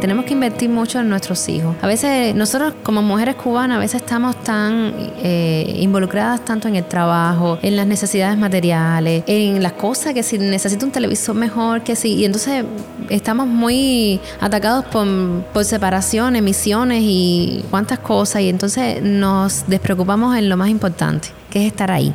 tenemos que invertir mucho en nuestros hijos. A veces nosotros como mujeres cubanas a veces estamos tan eh, involucradas tanto en el trabajo, en las necesidades materiales, en las cosas que si necesito un televisor mejor, que si... Y entonces estamos muy atacados por, por separaciones, misiones y cuántas cosas y entonces nos despreocupamos en lo más importante, que es estar ahí.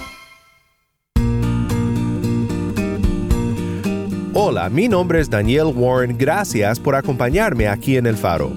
Hola, mi nombre es Daniel Warren. Gracias por acompañarme aquí en El Faro.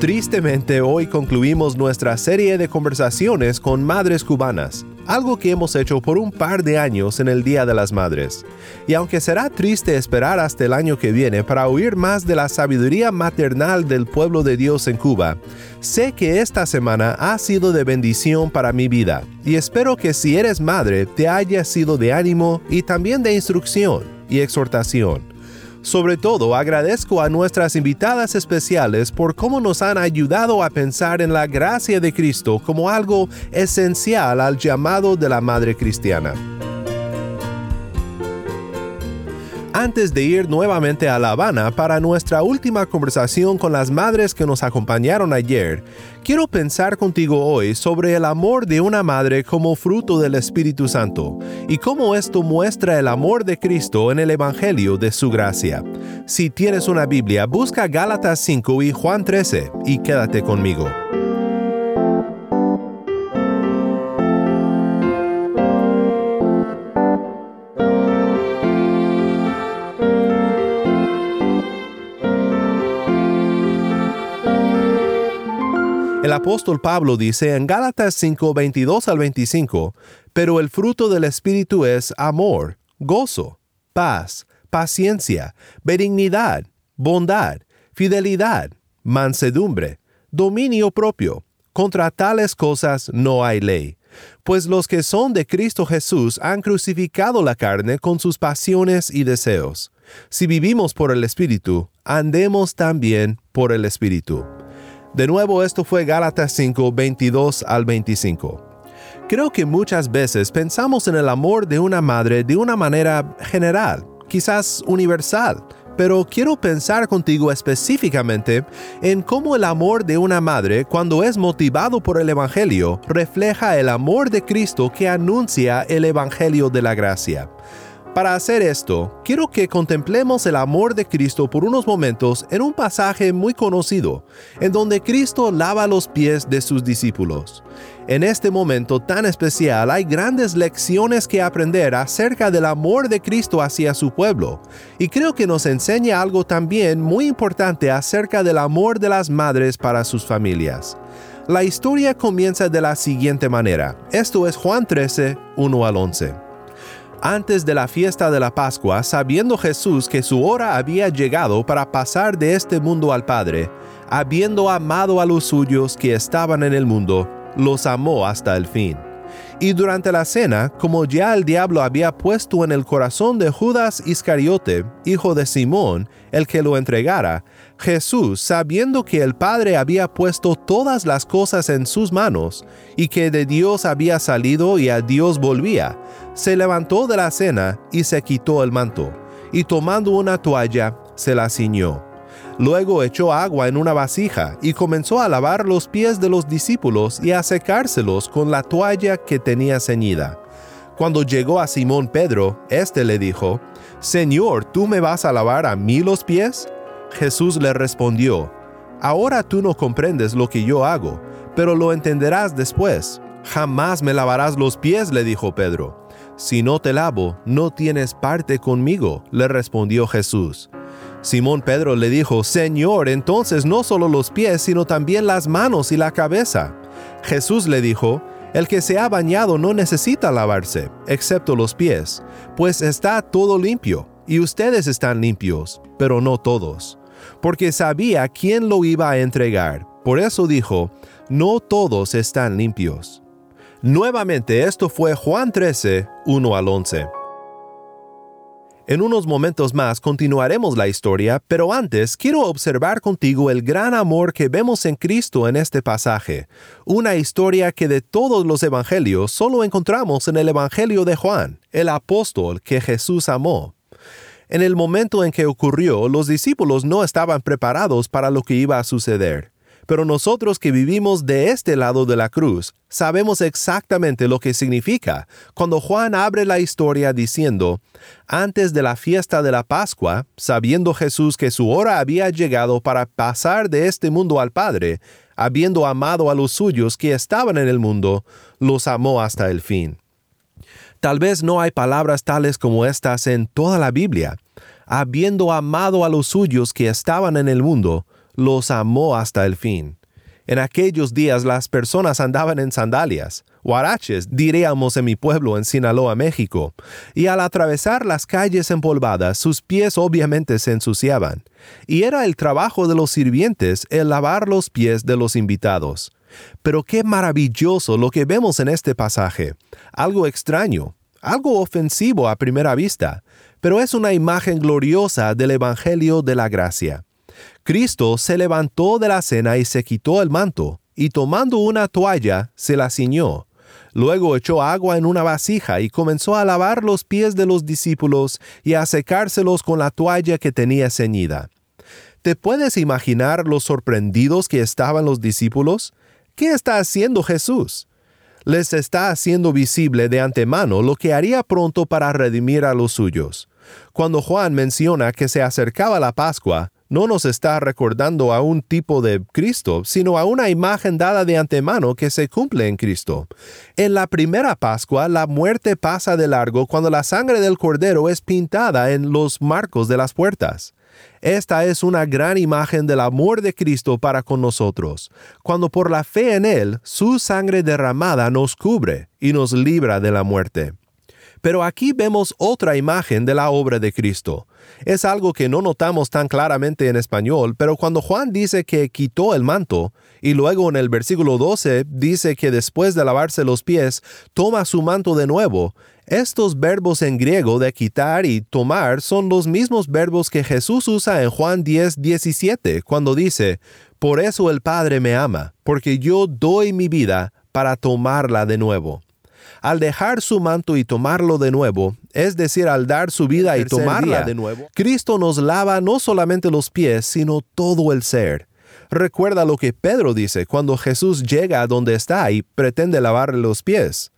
Tristemente, hoy concluimos nuestra serie de conversaciones con madres cubanas, algo que hemos hecho por un par de años en el Día de las Madres. Y aunque será triste esperar hasta el año que viene para oír más de la sabiduría maternal del pueblo de Dios en Cuba, sé que esta semana ha sido de bendición para mi vida y espero que si eres madre te haya sido de ánimo y también de instrucción y exhortación. Sobre todo agradezco a nuestras invitadas especiales por cómo nos han ayudado a pensar en la gracia de Cristo como algo esencial al llamado de la Madre Cristiana. Antes de ir nuevamente a La Habana para nuestra última conversación con las madres que nos acompañaron ayer, quiero pensar contigo hoy sobre el amor de una madre como fruto del Espíritu Santo y cómo esto muestra el amor de Cristo en el Evangelio de su gracia. Si tienes una Biblia, busca Gálatas 5 y Juan 13 y quédate conmigo. El apóstol Pablo dice en Gálatas 5, 22 al 25, pero el fruto del Espíritu es amor, gozo, paz, paciencia, benignidad, bondad, fidelidad, mansedumbre, dominio propio. Contra tales cosas no hay ley. Pues los que son de Cristo Jesús han crucificado la carne con sus pasiones y deseos. Si vivimos por el Espíritu, andemos también por el Espíritu. De nuevo, esto fue Gálatas 5, 22 al 25. Creo que muchas veces pensamos en el amor de una madre de una manera general, quizás universal, pero quiero pensar contigo específicamente en cómo el amor de una madre, cuando es motivado por el Evangelio, refleja el amor de Cristo que anuncia el Evangelio de la gracia. Para hacer esto, quiero que contemplemos el amor de Cristo por unos momentos en un pasaje muy conocido, en donde Cristo lava los pies de sus discípulos. En este momento tan especial hay grandes lecciones que aprender acerca del amor de Cristo hacia su pueblo, y creo que nos enseña algo también muy importante acerca del amor de las madres para sus familias. La historia comienza de la siguiente manera. Esto es Juan 13, 1 al 11. Antes de la fiesta de la Pascua, sabiendo Jesús que su hora había llegado para pasar de este mundo al Padre, habiendo amado a los suyos que estaban en el mundo, los amó hasta el fin. Y durante la cena, como ya el diablo había puesto en el corazón de Judas Iscariote, hijo de Simón, el que lo entregara, Jesús, sabiendo que el Padre había puesto todas las cosas en sus manos, y que de Dios había salido y a Dios volvía, se levantó de la cena y se quitó el manto, y tomando una toalla, se la ciñó. Luego echó agua en una vasija y comenzó a lavar los pies de los discípulos y a secárselos con la toalla que tenía ceñida. Cuando llegó a Simón Pedro, éste le dijo, Señor, ¿tú me vas a lavar a mí los pies? Jesús le respondió, Ahora tú no comprendes lo que yo hago, pero lo entenderás después. Jamás me lavarás los pies, le dijo Pedro. Si no te lavo, no tienes parte conmigo, le respondió Jesús. Simón Pedro le dijo, Señor, entonces no solo los pies, sino también las manos y la cabeza. Jesús le dijo, El que se ha bañado no necesita lavarse, excepto los pies, pues está todo limpio, y ustedes están limpios, pero no todos. Porque sabía quién lo iba a entregar, por eso dijo, no todos están limpios. Nuevamente esto fue Juan 13, 1 al 11. En unos momentos más continuaremos la historia, pero antes quiero observar contigo el gran amor que vemos en Cristo en este pasaje, una historia que de todos los evangelios solo encontramos en el Evangelio de Juan, el apóstol que Jesús amó. En el momento en que ocurrió, los discípulos no estaban preparados para lo que iba a suceder. Pero nosotros que vivimos de este lado de la cruz, sabemos exactamente lo que significa cuando Juan abre la historia diciendo, antes de la fiesta de la Pascua, sabiendo Jesús que su hora había llegado para pasar de este mundo al Padre, habiendo amado a los suyos que estaban en el mundo, los amó hasta el fin. Tal vez no hay palabras tales como estas en toda la Biblia. Habiendo amado a los suyos que estaban en el mundo, los amó hasta el fin. En aquellos días las personas andaban en sandalias, huaraches, diríamos en mi pueblo en Sinaloa, México, y al atravesar las calles empolvadas sus pies obviamente se ensuciaban, y era el trabajo de los sirvientes el lavar los pies de los invitados. Pero qué maravilloso lo que vemos en este pasaje, algo extraño, algo ofensivo a primera vista, pero es una imagen gloriosa del Evangelio de la Gracia. Cristo se levantó de la cena y se quitó el manto, y tomando una toalla, se la ciñó. Luego echó agua en una vasija y comenzó a lavar los pies de los discípulos y a secárselos con la toalla que tenía ceñida. ¿Te puedes imaginar los sorprendidos que estaban los discípulos? ¿Qué está haciendo Jesús? Les está haciendo visible de antemano lo que haría pronto para redimir a los suyos. Cuando Juan menciona que se acercaba la Pascua, no nos está recordando a un tipo de Cristo, sino a una imagen dada de antemano que se cumple en Cristo. En la primera Pascua, la muerte pasa de largo cuando la sangre del Cordero es pintada en los marcos de las puertas. Esta es una gran imagen del amor de Cristo para con nosotros, cuando por la fe en Él, su sangre derramada nos cubre y nos libra de la muerte. Pero aquí vemos otra imagen de la obra de Cristo. Es algo que no notamos tan claramente en español, pero cuando Juan dice que quitó el manto, y luego en el versículo 12 dice que después de lavarse los pies, toma su manto de nuevo, estos verbos en griego de quitar y tomar son los mismos verbos que Jesús usa en Juan 10, 17, cuando dice, Por eso el Padre me ama, porque yo doy mi vida para tomarla de nuevo al dejar su manto y tomarlo de nuevo, es decir, al dar su vida y tomarla de nuevo, Cristo nos lava no solamente los pies, sino todo el ser. Recuerda lo que Pedro dice cuando Jesús llega a donde está y pretende lavarle los pies.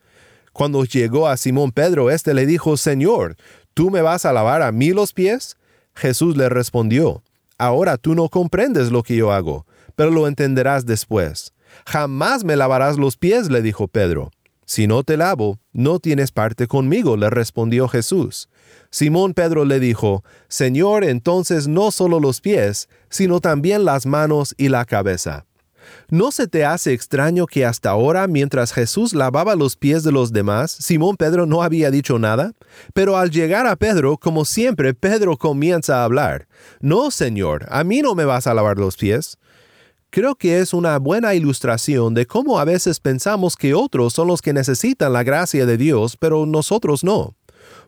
Cuando llegó a Simón Pedro, éste le dijo, Señor, ¿tú me vas a lavar a mí los pies? Jesús le respondió, Ahora tú no comprendes lo que yo hago, pero lo entenderás después. Jamás me lavarás los pies, le dijo Pedro. Si no te lavo, no tienes parte conmigo, le respondió Jesús. Simón Pedro le dijo, Señor, entonces no solo los pies, sino también las manos y la cabeza. ¿No se te hace extraño que hasta ahora, mientras Jesús lavaba los pies de los demás, Simón Pedro no había dicho nada? Pero al llegar a Pedro, como siempre, Pedro comienza a hablar. No, Señor, a mí no me vas a lavar los pies. Creo que es una buena ilustración de cómo a veces pensamos que otros son los que necesitan la gracia de Dios, pero nosotros no.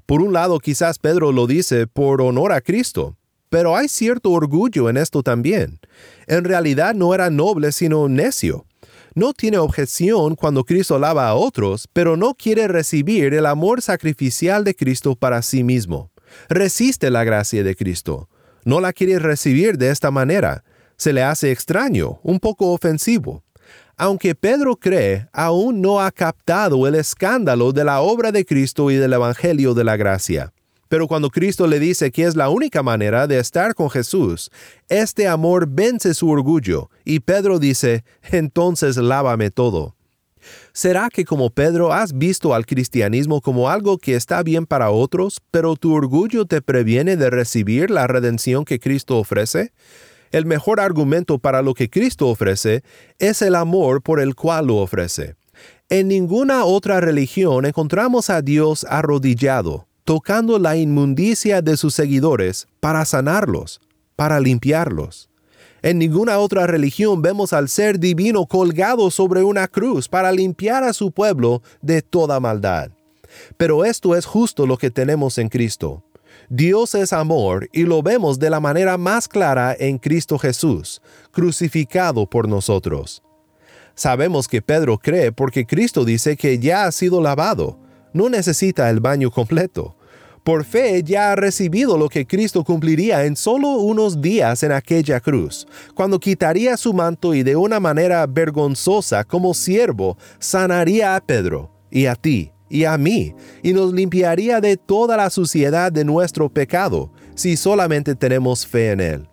Por un lado, quizás Pedro lo dice por honor a Cristo, pero hay cierto orgullo en esto también. En realidad no era noble sino necio. No tiene objeción cuando Cristo lava a otros, pero no quiere recibir el amor sacrificial de Cristo para sí mismo. Resiste la gracia de Cristo. No la quiere recibir de esta manera se le hace extraño, un poco ofensivo. Aunque Pedro cree, aún no ha captado el escándalo de la obra de Cristo y del Evangelio de la Gracia. Pero cuando Cristo le dice que es la única manera de estar con Jesús, este amor vence su orgullo y Pedro dice, entonces lávame todo. ¿Será que como Pedro has visto al cristianismo como algo que está bien para otros, pero tu orgullo te previene de recibir la redención que Cristo ofrece? El mejor argumento para lo que Cristo ofrece es el amor por el cual lo ofrece. En ninguna otra religión encontramos a Dios arrodillado, tocando la inmundicia de sus seguidores para sanarlos, para limpiarlos. En ninguna otra religión vemos al ser divino colgado sobre una cruz para limpiar a su pueblo de toda maldad. Pero esto es justo lo que tenemos en Cristo. Dios es amor y lo vemos de la manera más clara en Cristo Jesús, crucificado por nosotros. Sabemos que Pedro cree porque Cristo dice que ya ha sido lavado, no necesita el baño completo. Por fe ya ha recibido lo que Cristo cumpliría en solo unos días en aquella cruz, cuando quitaría su manto y de una manera vergonzosa como siervo sanaría a Pedro y a ti y a mí, y nos limpiaría de toda la suciedad de nuestro pecado, si solamente tenemos fe en Él.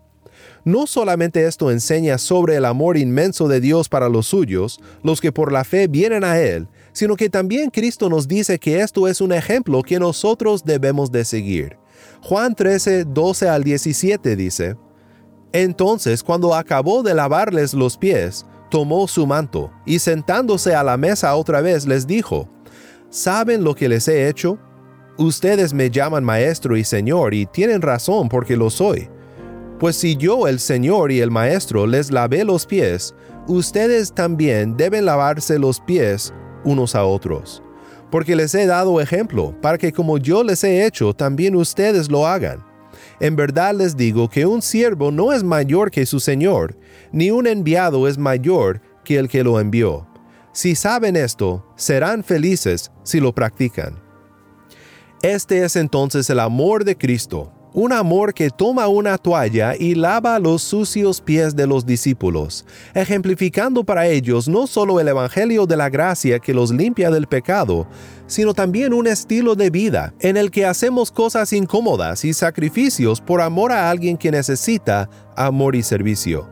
No solamente esto enseña sobre el amor inmenso de Dios para los suyos, los que por la fe vienen a Él, sino que también Cristo nos dice que esto es un ejemplo que nosotros debemos de seguir. Juan 13, 12 al 17 dice, Entonces cuando acabó de lavarles los pies, tomó su manto, y sentándose a la mesa otra vez les dijo, ¿Saben lo que les he hecho? Ustedes me llaman maestro y señor, y tienen razón porque lo soy. Pues si yo, el Señor y el Maestro, les lavé los pies, ustedes también deben lavarse los pies unos a otros. Porque les he dado ejemplo, para que como yo les he hecho, también ustedes lo hagan. En verdad les digo que un siervo no es mayor que su Señor, ni un enviado es mayor que el que lo envió. Si saben esto, serán felices si lo practican. Este es entonces el amor de Cristo, un amor que toma una toalla y lava los sucios pies de los discípulos, ejemplificando para ellos no solo el Evangelio de la gracia que los limpia del pecado, sino también un estilo de vida en el que hacemos cosas incómodas y sacrificios por amor a alguien que necesita amor y servicio.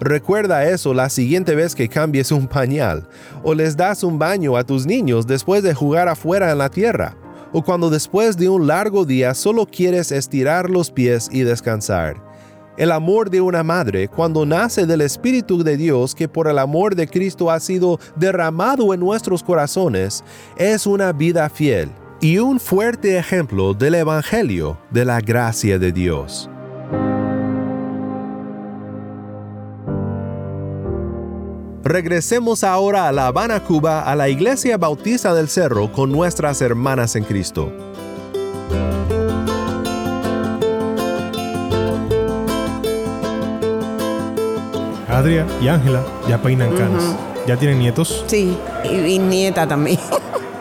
Recuerda eso la siguiente vez que cambies un pañal o les das un baño a tus niños después de jugar afuera en la tierra o cuando después de un largo día solo quieres estirar los pies y descansar. El amor de una madre, cuando nace del Espíritu de Dios que por el amor de Cristo ha sido derramado en nuestros corazones, es una vida fiel y un fuerte ejemplo del Evangelio de la gracia de Dios. Regresemos ahora a La Habana, Cuba, a la Iglesia Bautista del Cerro con nuestras hermanas en Cristo. Adria y Ángela ya peinan canas. ¿Ya tienen nietos? Sí, y, y nieta también.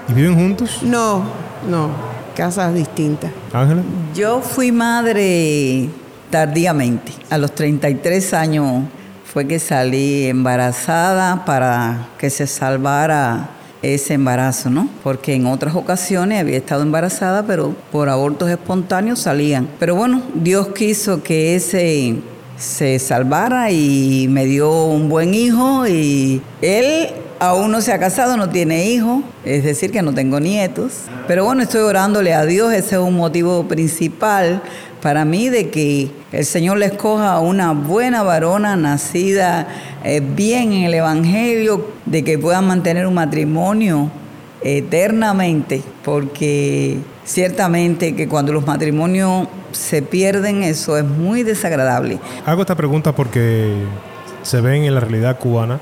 ¿Y viven juntos? No, no, casas distintas. Ángela. Yo fui madre tardíamente, a los 33 años fue que salí embarazada para que se salvara ese embarazo, ¿no? Porque en otras ocasiones había estado embarazada, pero por abortos espontáneos salían. Pero bueno, Dios quiso que ese se salvara y me dio un buen hijo y él aún no se ha casado, no tiene hijos, es decir, que no tengo nietos. Pero bueno, estoy orándole a Dios, ese es un motivo principal para mí de que el Señor le escoja a una buena varona nacida eh, bien en el Evangelio, de que pueda mantener un matrimonio eternamente, porque ciertamente que cuando los matrimonios se pierden, eso es muy desagradable. Hago esta pregunta porque se ven en la realidad cubana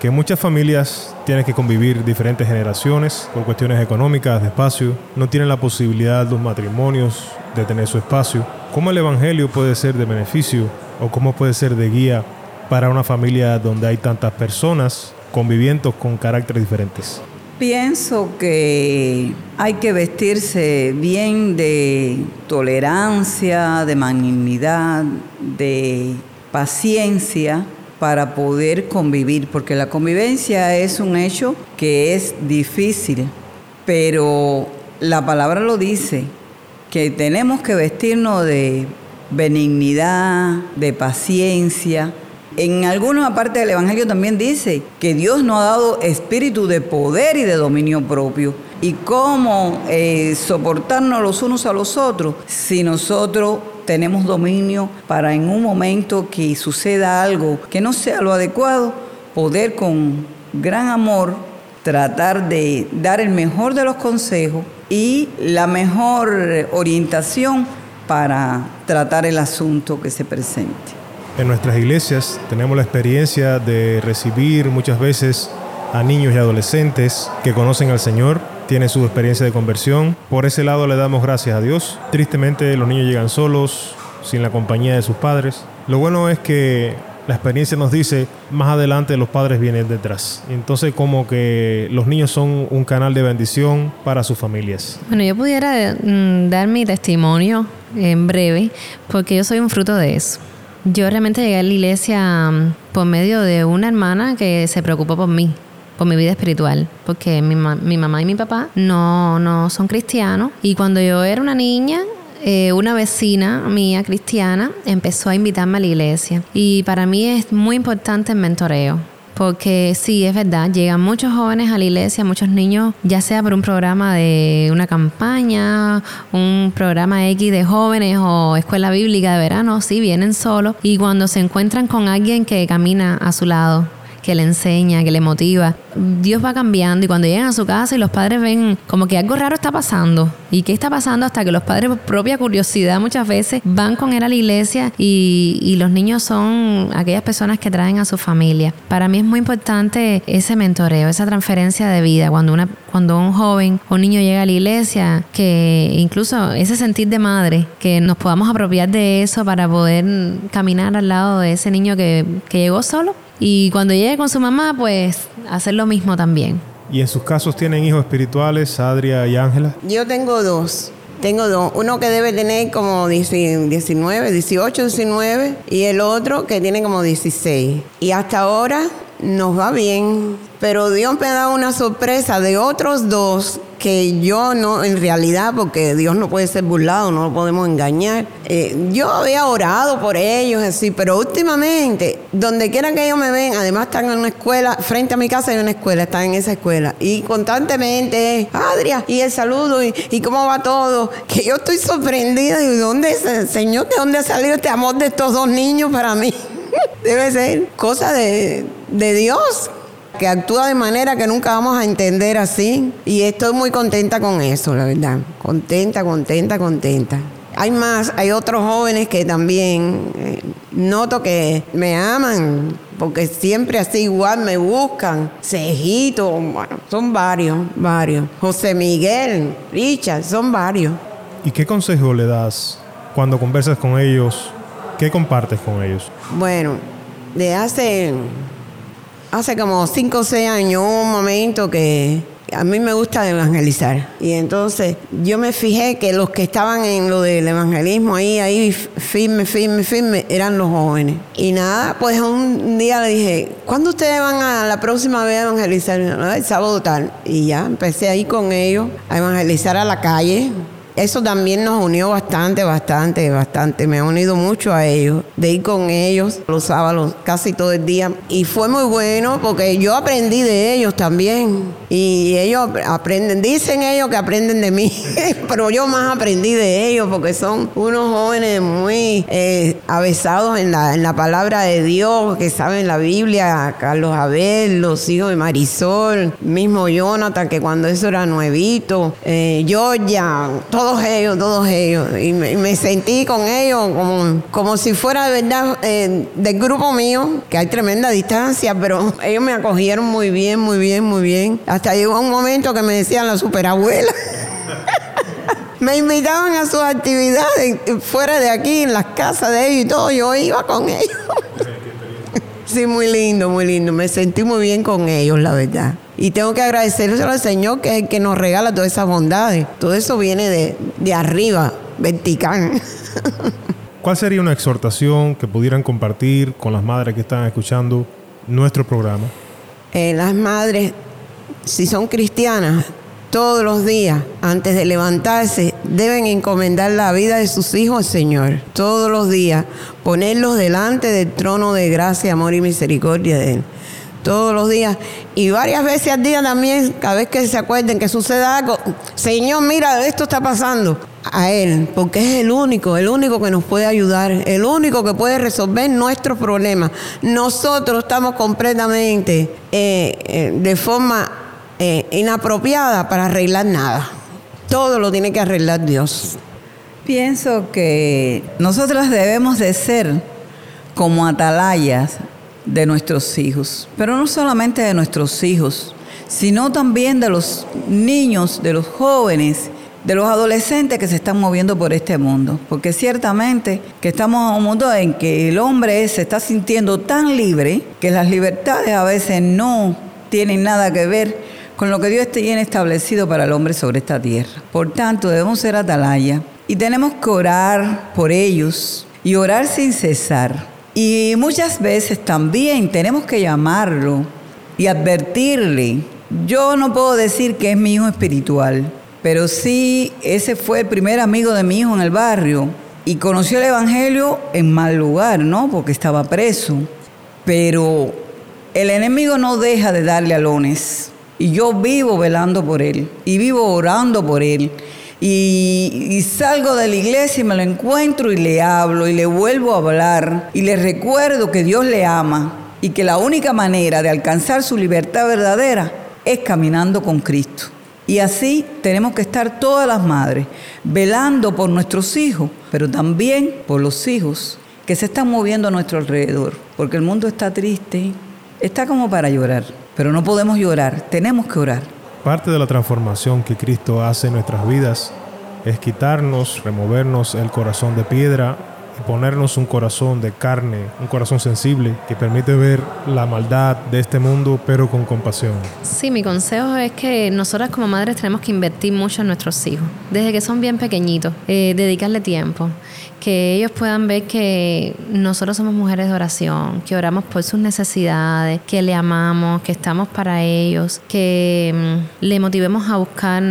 que muchas familias tienen que convivir diferentes generaciones por cuestiones económicas, de espacio, no tienen la posibilidad los matrimonios de tener su espacio. ¿Cómo el Evangelio puede ser de beneficio o cómo puede ser de guía para una familia donde hay tantas personas conviviendo con caracteres diferentes? Pienso que hay que vestirse bien de tolerancia, de magnanimidad, de paciencia para poder convivir, porque la convivencia es un hecho que es difícil, pero la palabra lo dice, que tenemos que vestirnos de benignidad, de paciencia. En alguna parte del Evangelio también dice que Dios nos ha dado espíritu de poder y de dominio propio. ¿Y cómo eh, soportarnos los unos a los otros si nosotros tenemos dominio para en un momento que suceda algo que no sea lo adecuado, poder con gran amor tratar de dar el mejor de los consejos y la mejor orientación para tratar el asunto que se presente. En nuestras iglesias tenemos la experiencia de recibir muchas veces a niños y adolescentes que conocen al Señor, tienen su experiencia de conversión. Por ese lado le damos gracias a Dios. Tristemente los niños llegan solos, sin la compañía de sus padres. Lo bueno es que la experiencia nos dice, más adelante los padres vienen detrás. Entonces como que los niños son un canal de bendición para sus familias. Bueno, yo pudiera mm, dar mi testimonio en breve, porque yo soy un fruto de eso. Yo realmente llegué a la iglesia mm, por medio de una hermana que se preocupó por mí, por mi vida espiritual, porque mi, mi mamá y mi papá no, no son cristianos. Y cuando yo era una niña, eh, una vecina mía cristiana empezó a invitarme a la iglesia. Y para mí es muy importante el mentoreo. Porque sí, es verdad, llegan muchos jóvenes a la iglesia, muchos niños, ya sea por un programa de una campaña, un programa X de jóvenes o escuela bíblica de verano, sí, vienen solos. Y cuando se encuentran con alguien que camina a su lado, que le enseña, que le motiva. Dios va cambiando y cuando llegan a su casa y los padres ven como que algo raro está pasando. ¿Y qué está pasando? Hasta que los padres, por propia curiosidad, muchas veces van con él a la iglesia y, los niños son aquellas personas que traen a su familia. Para mí es muy importante ese mentoreo, esa transferencia de vida. Cuando, una, cuando un joven o un niño llega a la iglesia, que incluso ese sentir de madre, que nos podamos apropiar de eso para poder caminar al lado de ese niño que, que llegó solo y cuando llegue con su mamá, pues hacer lo mismo también. ¿Y en sus casos tienen hijos espirituales, Adria y Ángela? Yo tengo dos. Tengo dos. Uno que debe tener como 19, 18, 19 y el otro que tiene como 16. Y hasta ahora nos va bien. Pero Dios me dado una sorpresa de otros dos que yo no, en realidad, porque Dios no puede ser burlado, no lo podemos engañar. Eh, yo había orado por ellos, así, pero últimamente, donde quiera que ellos me ven, además están en una escuela, frente a mi casa hay una escuela, están en esa escuela, y constantemente, Adria, y el saludo, y, cómo va todo, que yo estoy sorprendida, y ¿dónde, Señor, de dónde ha salido este amor de estos dos niños para mí? Debe ser cosa de, de Dios que actúa de manera que nunca vamos a entender así. Y estoy muy contenta con eso, la verdad. Contenta, contenta, contenta. Hay más, hay otros jóvenes que también eh, noto que me aman, porque siempre así igual me buscan. Cejito, bueno, son varios, varios. José Miguel, Richard, son varios. ¿Y qué consejo le das cuando conversas con ellos? ¿Qué compartes con ellos? Bueno, de hace hace como 5 o 6 años un momento que a mí me gusta evangelizar. Y entonces yo me fijé que los que estaban en lo del evangelismo ahí, ahí firme, firme, firme, eran los jóvenes. Y nada, pues un día le dije, ¿cuándo ustedes van a la próxima vez a evangelizar? El sábado tal. Y ya empecé ahí con ellos a evangelizar a la calle eso también nos unió bastante, bastante, bastante. Me ha unido mucho a ellos, de ir con ellos los sábados casi todo el día. Y fue muy bueno porque yo aprendí de ellos también. Y ellos aprenden, dicen ellos que aprenden de mí, pero yo más aprendí de ellos porque son unos jóvenes muy eh, avesados en la, en la palabra de Dios, que saben la Biblia, Carlos Abel, los hijos de Marisol, mismo Jonathan, que cuando eso era nuevito, eh, Georgia, todos ellos, todos ellos. Y me, sentí con ellos como, como si fuera de verdad eh, del grupo mío, que hay tremenda distancia, pero ellos me acogieron muy bien, muy bien, muy bien. Hasta llegó un momento que me decían la superabuela. me invitaban a sus actividades fuera de aquí, en las casas de ellos y todo, yo iba con ellos. sí, muy lindo, muy lindo. Me sentí muy bien con ellos, la verdad. Y tengo que agradecérselo al Señor que es el que nos regala todas esas bondades. Todo eso viene de, arriba, vertical. ¿Cuál sería una exhortación que pudieran compartir con las madres que están escuchando nuestro programa? Eh, las madres, si son cristianas, todos los días, antes de levantarse, deben encomendar la vida de sus hijos al Señor. Todos los días, ponerlos delante del trono de gracia, amor y misericordia de Él todos los días y varias veces al día también, cada vez que se acuerden que suceda algo, Señor, mira, esto está pasando a Él, porque es el único, el único que nos puede ayudar, el único que puede resolver nuestros problemas. Nosotros estamos completamente eh, eh, de forma eh, inapropiada para arreglar nada. Todo lo tiene que arreglar Dios. Pienso que nosotras debemos de ser como atalayas de nuestros hijos, pero no solamente de nuestros hijos, sino también de los niños, de los jóvenes, de los adolescentes que se están moviendo por este mundo. Porque ciertamente que estamos en un mundo en que el hombre se está sintiendo tan libre que las libertades a veces no tienen nada que ver con lo que Dios tiene establecido para el hombre sobre esta tierra. Por tanto, debemos ser atalaya y tenemos que orar por ellos y orar sin cesar. Y muchas veces también tenemos que llamarlo y advertirle. Yo no puedo decir que es mi hijo espiritual, pero sí ese fue el primer amigo de mi hijo en el barrio y conoció el Evangelio en mal lugar, ¿no? Porque estaba preso. Pero el enemigo no deja de darle alones. Y yo vivo velando por él y vivo orando por él. Y, salgo de la iglesia y me lo encuentro y le hablo y le vuelvo a hablar y le recuerdo que Dios le ama y que la única manera de alcanzar su libertad verdadera es caminando con Cristo. Y así tenemos que estar todas las madres velando por nuestros hijos, pero también por los hijos que se están moviendo a nuestro alrededor, porque el mundo está triste, está como para llorar, pero no podemos llorar, tenemos que orar. Parte de la transformación que Cristo hace en nuestras vidas es quitarnos, removernos el corazón de piedra ponernos un corazón de carne, un corazón sensible que permite ver la maldad de este mundo, pero con compasión. Sí, mi consejo es que nosotras como madres tenemos que invertir mucho en nuestros hijos, desde que son bien pequeñitos, eh, dedicarle tiempo, que ellos puedan ver que nosotros somos mujeres de oración, que oramos por sus necesidades, que le amamos, que estamos para ellos, que mm, le motivemos a buscar,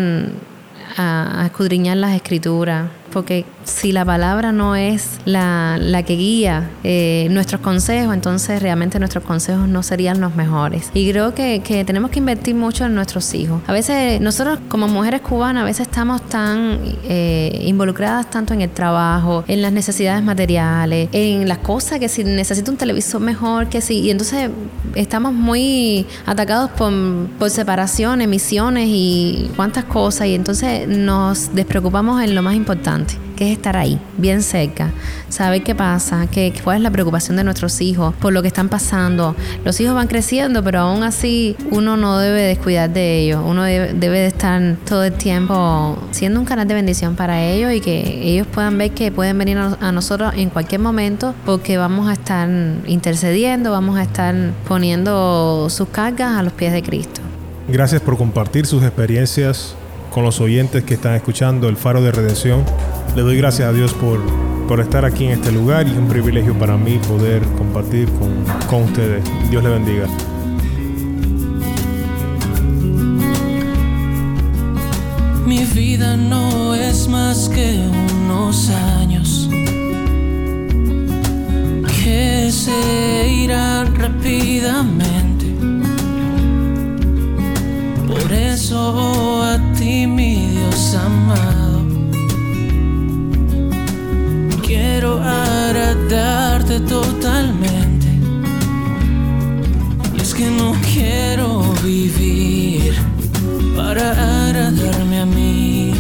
a escudriñar las escrituras, porque si la palabra no es la, que guía eh, nuestros consejos, entonces realmente nuestros consejos no serían los mejores. Y creo que, tenemos que invertir mucho en nuestros hijos. A veces nosotros como mujeres cubanas, a veces estamos tan eh, involucradas tanto en el trabajo, en las necesidades materiales, en las cosas que si necesito un televisor mejor, que si... Y entonces estamos muy atacados por, por separaciones, misiones y cuántas cosas. Y entonces nos despreocupamos en lo más importante que es estar ahí, bien cerca, saber qué pasa, qué, cuál es la preocupación de nuestros hijos, por lo que están pasando. Los hijos van creciendo, pero aún así uno no debe descuidar de ellos, uno debe, de estar todo el tiempo siendo un canal de bendición para ellos y que ellos puedan ver que pueden venir a nosotros en cualquier momento porque vamos a estar intercediendo, vamos a estar poniendo sus cargas a los pies de Cristo. Gracias por compartir sus experiencias con los oyentes que están escuchando el Faro de Redención. Le doy gracias a Dios por, por estar aquí en este lugar y es un privilegio para mí poder compartir con, con ustedes. Dios le bendiga. Mi vida no es más que unos años que se irán rápidamente por eso a ti, mi Dios amado, quiero agradarte totalmente. Y es que no quiero vivir para agradarme a mí.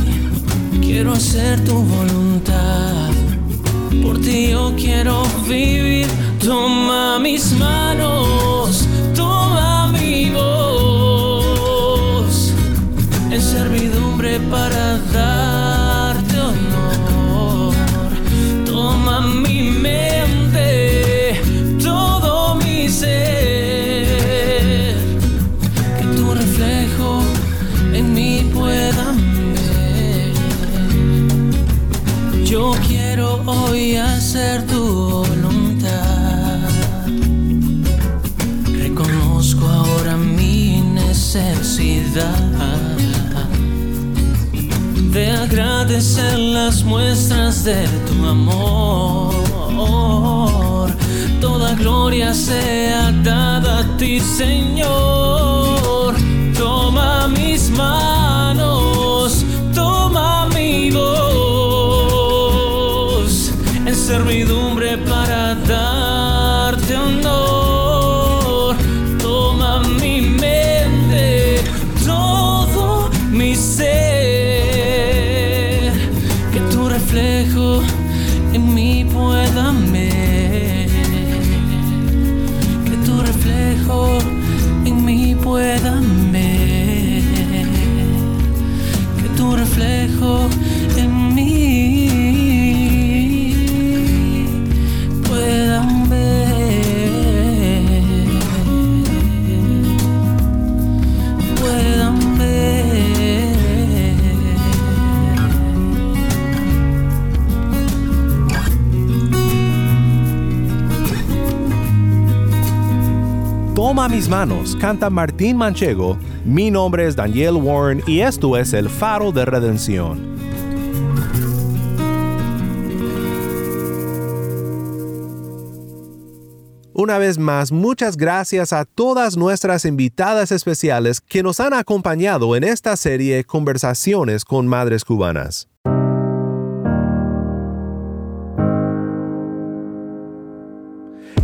Quiero hacer tu voluntad. Por ti yo quiero vivir. Toma mis manos, agradecer las muestras de tu amor. Toda gloria sea dada a ti, Señor. Toma mis manos, toma mi voz en servidumbre para Toma mis manos, canta Martín Manchego. Mi nombre es Daniel Warren y esto es el faro de redención. Una vez más, muchas gracias a todas nuestras invitadas especiales que nos han acompañado en esta serie Conversaciones con Madres Cubanas.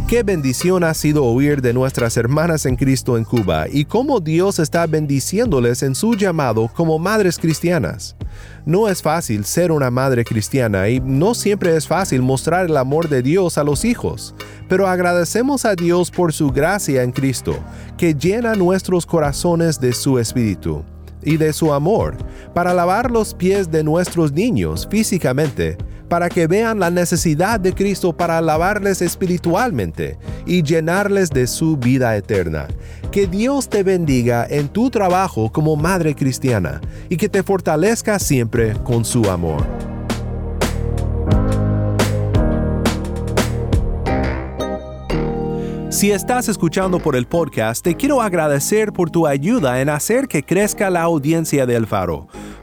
Qué bendición ha sido oír de nuestras hermanas en Cristo en Cuba y cómo Dios está bendiciéndoles en su llamado como madres cristianas. No es fácil ser una madre cristiana y no siempre es fácil mostrar el amor de Dios a los hijos, pero agradecemos a Dios por su gracia en Cristo, que llena nuestros corazones de su espíritu y de su amor, para lavar los pies de nuestros niños físicamente, para que vean la necesidad de Cristo para lavarles espiritualmente y llenarles de su vida eterna. Que Dios te bendiga en tu trabajo como madre cristiana y que te fortalezca siempre con su amor. Si estás escuchando por el podcast, te quiero agradecer por tu ayuda en hacer que crezca la audiencia del faro.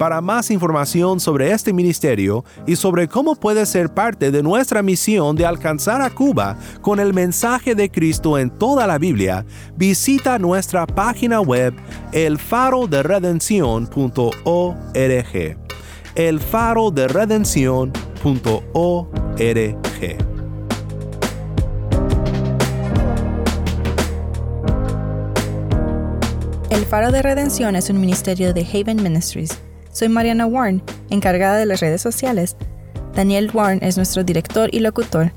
Para más información sobre este ministerio y sobre cómo puedes ser parte de nuestra misión de alcanzar a Cuba con el mensaje de Cristo en toda la Biblia, visita nuestra página web elfaroderedencion.org. elfaroderedencion.org. El Faro de Redención es un ministerio de Haven Ministries. Soy Mariana Warren, encargada de las redes sociales. Daniel Warren es nuestro director y locutor.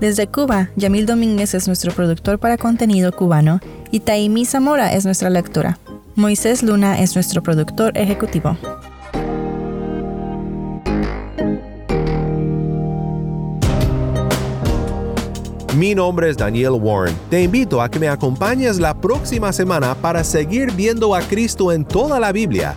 Desde Cuba, Yamil Domínguez es nuestro productor para contenido cubano y Taimi Zamora es nuestra lectora. Moisés Luna es nuestro productor ejecutivo. Mi nombre es Daniel Warren. Te invito a que me acompañes la próxima semana para seguir viendo a Cristo en toda la Biblia,